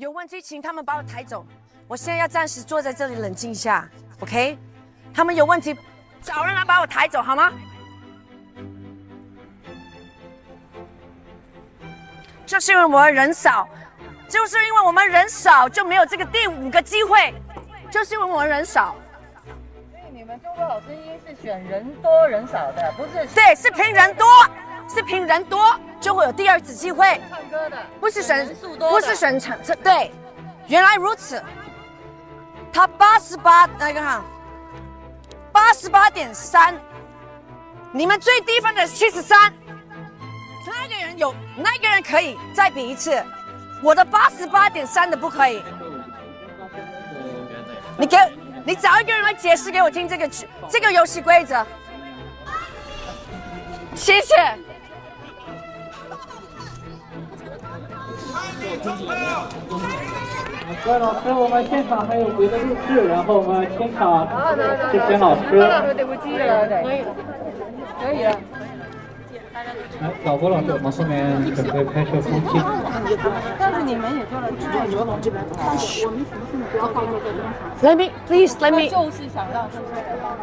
有问题，请他们把我抬走。我现在要暂时坐在这里冷静一下，OK？他们有问题，找人来把我抬走好吗？就是因为我们人少，就是因为我们人少，就没有这个第五个机会。就是因为我们人少。们中国好声音是选人多人少的，不是？对，是凭人多，是凭人多就会有第二次机会。唱歌的，不是选人数多，不是选唱，对，原来如此。他八十八，那个哈，八十八点三，你们最低分的七十三，那个人有，那个人可以再比一次，我的八十八点三的不可以。你给，你找一个人来解释给我听这个这个游戏规则。谢谢。各位老师，我们现场还有别的录制，然后我们现场这些老师。对不起了，可以了，可以了。来，导播老师，我们后面准备拍摄但是你们也做了太多了，这边。但是我们什么事情不要放在这边。Let me, please, let me. 就是想让这些人放。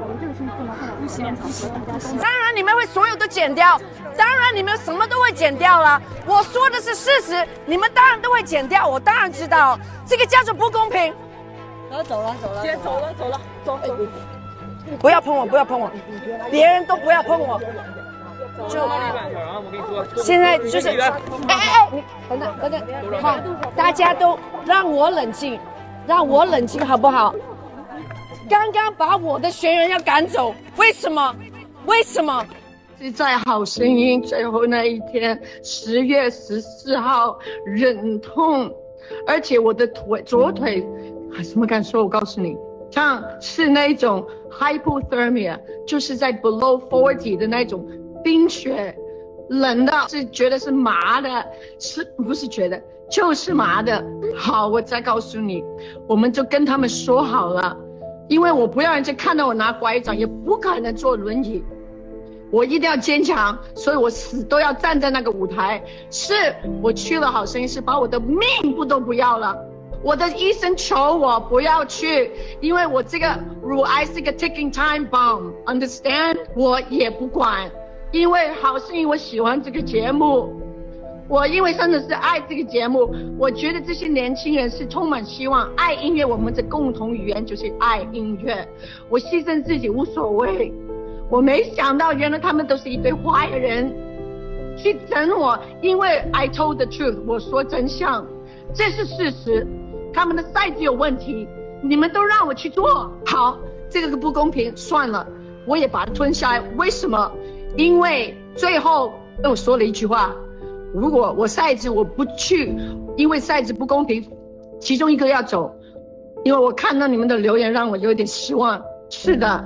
我们这个是不能放在现场。当然你们会所有都剪掉，当然你们什么都会剪掉了。我说的是事实，你们当然都会剪掉。我当然知道，这个叫做不公平。走了走了走了，先走了走了走。不要碰我，不要碰我，别人都不要碰我。就现在就是，哎哎哎，等等等等，好，大家都让我冷静，让我冷静好不好？刚刚把我的学员要赶走，为什么？为什么？是在好声音最后那一天，十月十四号，忍痛，而且我的腿左腿，什么感受？我告诉你。像是那种 hypothermia，就是在 below forty 的那种冰雪，冷的是觉得是麻的，是不是觉得就是麻的？好，我再告诉你，我们就跟他们说好了，因为我不要人家看到我拿拐杖，也不可能坐轮椅，我一定要坚强，所以我死都要站在那个舞台。是我去了好声音，是把我的命不都不要了。我的医生求我不要去，因为我这个乳癌是个 ticking time bomb，understand？我也不管，因为好声音我喜欢这个节目，我因为真的是爱这个节目，我觉得这些年轻人是充满希望，爱音乐，我们的共同语言就是爱音乐，我牺牲自己无所谓，我没想到原来他们都是一堆坏人，去整我，因为 I told the truth，我说真相，这是事实。他们的赛制有问题，你们都让我去做好，这个是不公平，算了，我也把它吞下来。为什么？因为最后跟我说了一句话：如果我赛制我不去，因为赛制不公平，其中一个要走。因为我看到你们的留言，让我有点失望。是的，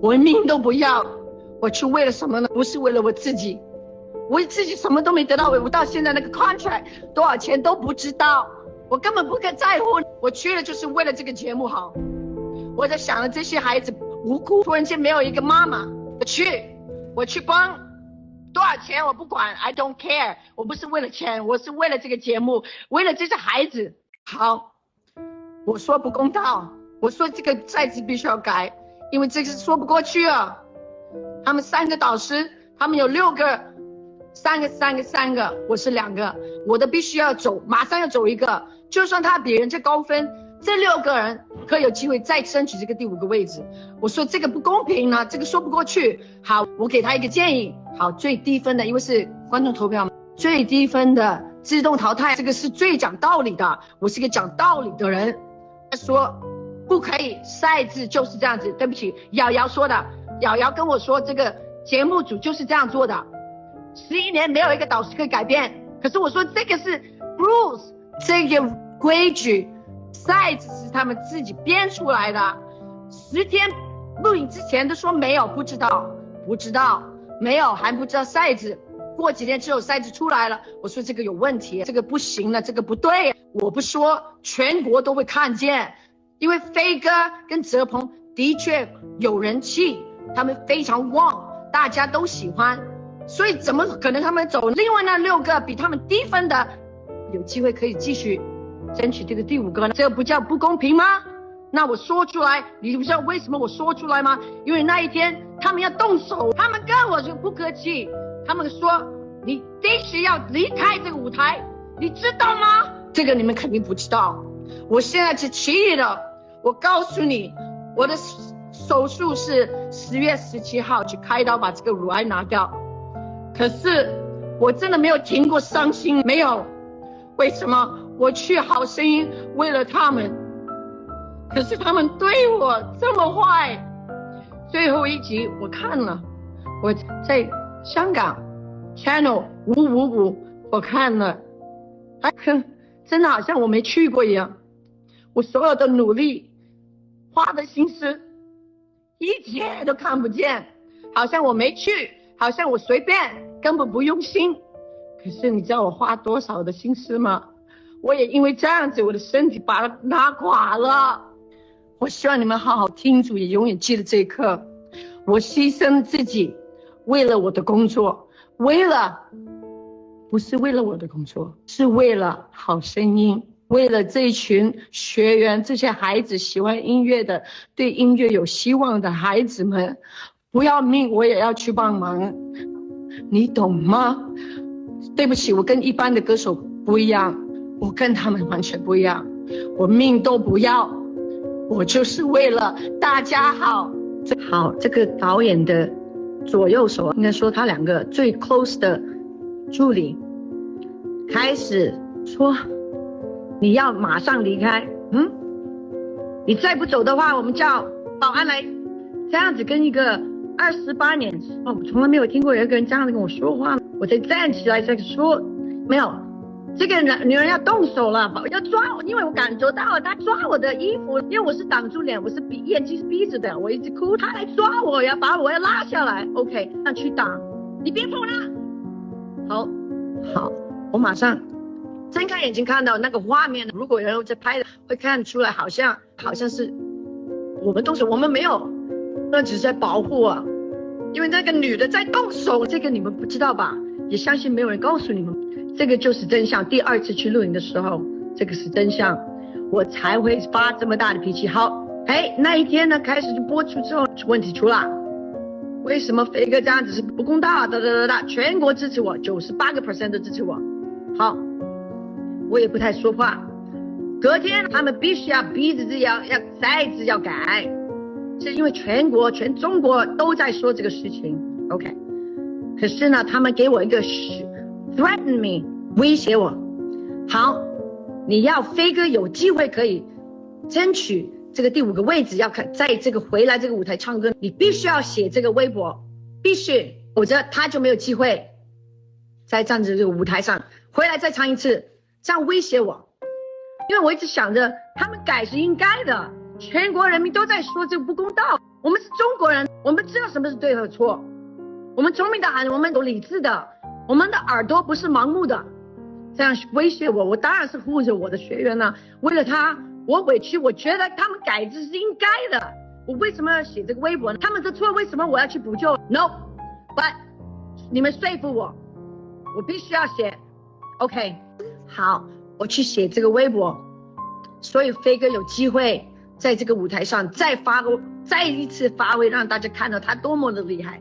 我命都不要，我去为了什么呢？不是为了我自己，我自己什么都没得到，我到现在那个 contract 多少钱都不知道。我根本不敢在乎，我去了就是为了这个节目好。我在想着这些孩子无辜，突然间没有一个妈妈，我去，我去帮，多少钱我不管，I don't care，我不是为了钱，我是为了这个节目，为了这些孩子好。我说不公道，我说这个赛制必须要改，因为这个是说不过去啊。他们三个导师，他们有六个。三个三个三个，我是两个，我的必须要走，马上要走一个，就算他比人家高分，这六个人可有机会再争取这个第五个位置。我说这个不公平呢，这个说不过去。好，我给他一个建议，好，最低分的，因为是观众投票嘛，最低分的自动淘汰，这个是最讲道理的，我是一个讲道理的人。他说不可以，赛制就是这样子。对不起，瑶瑶说的，瑶瑶跟我说这个节目组就是这样做的。十一年没有一个导师可以改变，可是我说这个是 rules，这个规矩，赛子是他们自己编出来的。十天录影之前都说没有，不知道，不知道，没有还不知道赛子。过几天之后赛子出来了，我说这个有问题，这个不行了，这个不对。我不说，全国都会看见，因为飞哥跟泽鹏的确有人气，他们非常旺，大家都喜欢。所以怎么可能他们走？另外那六个比他们低分的，有机会可以继续争取这个第五个，这不叫不公平吗？那我说出来，你不知道为什么我说出来吗？因为那一天他们要动手，他们跟我就不客气，他们说你必须要离开这个舞台，你知道吗？这个你们肯定不知道。我现在是起义的，我告诉你，我的手术是十月十七号去开刀把这个乳癌拿掉，可是我真的没有停过伤心，没有。为什么？我去好声音为了他们。可是他们对我这么坏，最后一集我看了，我在香港 channel 五五五我看了，哎，真的好像我没去过一样，我所有的努力花的心思一切都看不见，好像我没去，好像我随便，根本不用心。可是你知道我花多少的心思吗？我也因为这样子，我的身体把它拉垮了。我希望你们好好听住，也永远记得这一刻。我牺牲自己，为了我的工作，为了，不是为了我的工作，是为了好声音，为了这群学员，这些孩子喜欢音乐的，对音乐有希望的孩子们，不要命我也要去帮忙，你懂吗？对不起，我跟一般的歌手不一样，我跟他们完全不一样，我命都不要。我就是为了大家好。好，这个导演的左右手，应该说他两个最 close 的助理，开始说：“你要马上离开，嗯，你再不走的话，我们叫保安来。”这样子跟一个二十八年哦，我从来没有听过有一个人这样子跟我说话，我才站起来再说，没有。这个男女人要动手了，要抓我，因为我感觉到她抓我的衣服，因为我是挡住脸，我是闭眼睛是闭着的，我一直哭，她来抓我，要把我要拉下来，OK，那去打，你别碰他，好，好，我马上睁开眼睛看到那个画面，如果有人在拍的，会看出来好像好像是我们动手，我们没有，那只是在保护啊，因为那个女的在动手，这个你们不知道吧？也相信没有人告诉你们。这个就是真相。第二次去录影的时候，这个是真相，我才会发这么大的脾气。好，哎，那一天呢，开始就播出之后，问题出了，为什么飞哥这样子是不公道？哒哒哒哒，全国支持我，九十八个 percent 都支持我。好，我也不太说话。隔天他们必须要逼着自己要要再次要改，是因为全国全中国都在说这个事情。OK，可是呢，他们给我一个。Threaten me，威胁我。好，你要飞哥有机会可以争取这个第五个位置，要看在这个回来这个舞台唱歌，你必须要写这个微博，必须，否则他就没有机会再站在这个舞台上回来再唱一次，这样威胁我。因为我一直想着他们改是应该的，全国人民都在说这个不公道。我们是中国人，我们知道什么是对和错，我们聪明的很，我们有理智的。我们的耳朵不是盲目的，这样威胁我，我当然是护着我的学员呢。为了他，我委屈，我觉得他们改这是应该的。我为什么要写这个微博呢？他们的错，为什么我要去补救？No，but 你们说服我，我必须要写。OK，好，我去写这个微博，所以飞哥有机会在这个舞台上再发挥，再一次发挥，让大家看到他多么的厉害。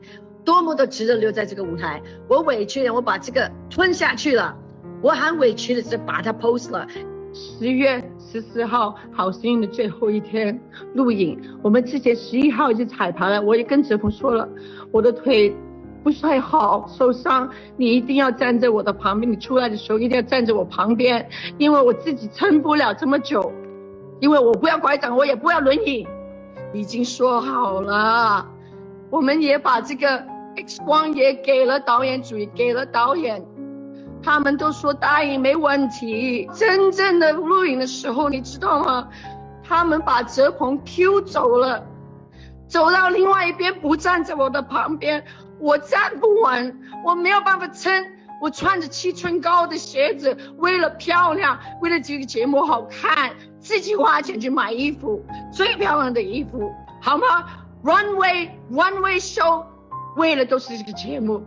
多么的值得留在这个舞台，我委屈了，我把这个吞下去了，我很委屈的是把它 post 了。十月十四号好声音的最后一天录影，我们之前十一号已经彩排了，我也跟哲鹏说了，我的腿不太好，受伤，你一定要站在我的旁边，你出来的时候一定要站在我旁边，因为我自己撑不了这么久，因为我不要拐杖，我也不要轮椅，已经说好了。我们也把这个 X 光也给了导演组，也给了导演，他们都说答应没问题。真正的录影的时候，你知道吗？他们把泽鹏 Q 走了，走到另外一边，不站在我的旁边，我站不稳，我没有办法撑。我穿着七寸高的鞋子，为了漂亮，为了这个节目好看，自己花钱去买衣服，最漂亮的衣服，好吗？Runway Runway Show，为了都是这个节目，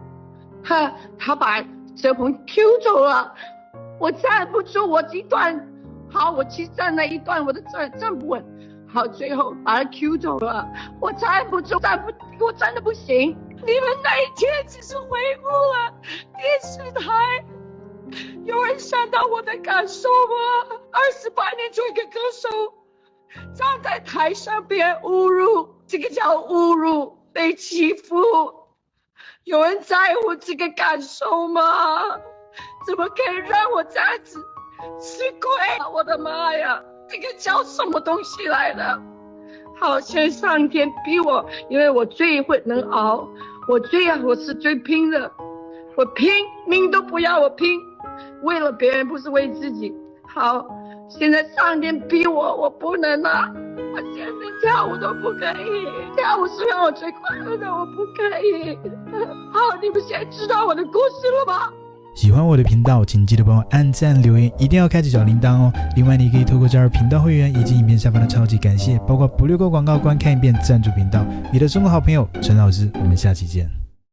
哈，他把哲鹏 Q 走了，我站不住，我一段。好，我去站那一段，我的站站不稳，好，最后把他 Q 走了，我站不住，站不，我站的不行。你们那一天只是回顾了电视台，有人想到我的感受吗？二十八年做一个歌手，站在台上被侮辱，这个叫侮辱，被欺负。有人在乎这个感受吗？怎么可以让我这样子吃亏？我的妈呀，这个叫什么东西来的？好像上天逼我，因为我最会能熬，我最我是最拼的，我拼命都不要我拼，为了别人不是为自己。好，现在上天逼我，我不能了。我现在跳舞都不可以，跳舞是让我最快乐的，我不可以。好，你们现在知道我的故事了吗？喜欢我的频道，请记得帮我按赞、留言，一定要开启小铃铛哦。另外，你可以透过加入频道会员以及影片下方的超级感谢，包括不略过广告、观看一遍赞助频道。你的中国好朋友陈老师，我们下期见。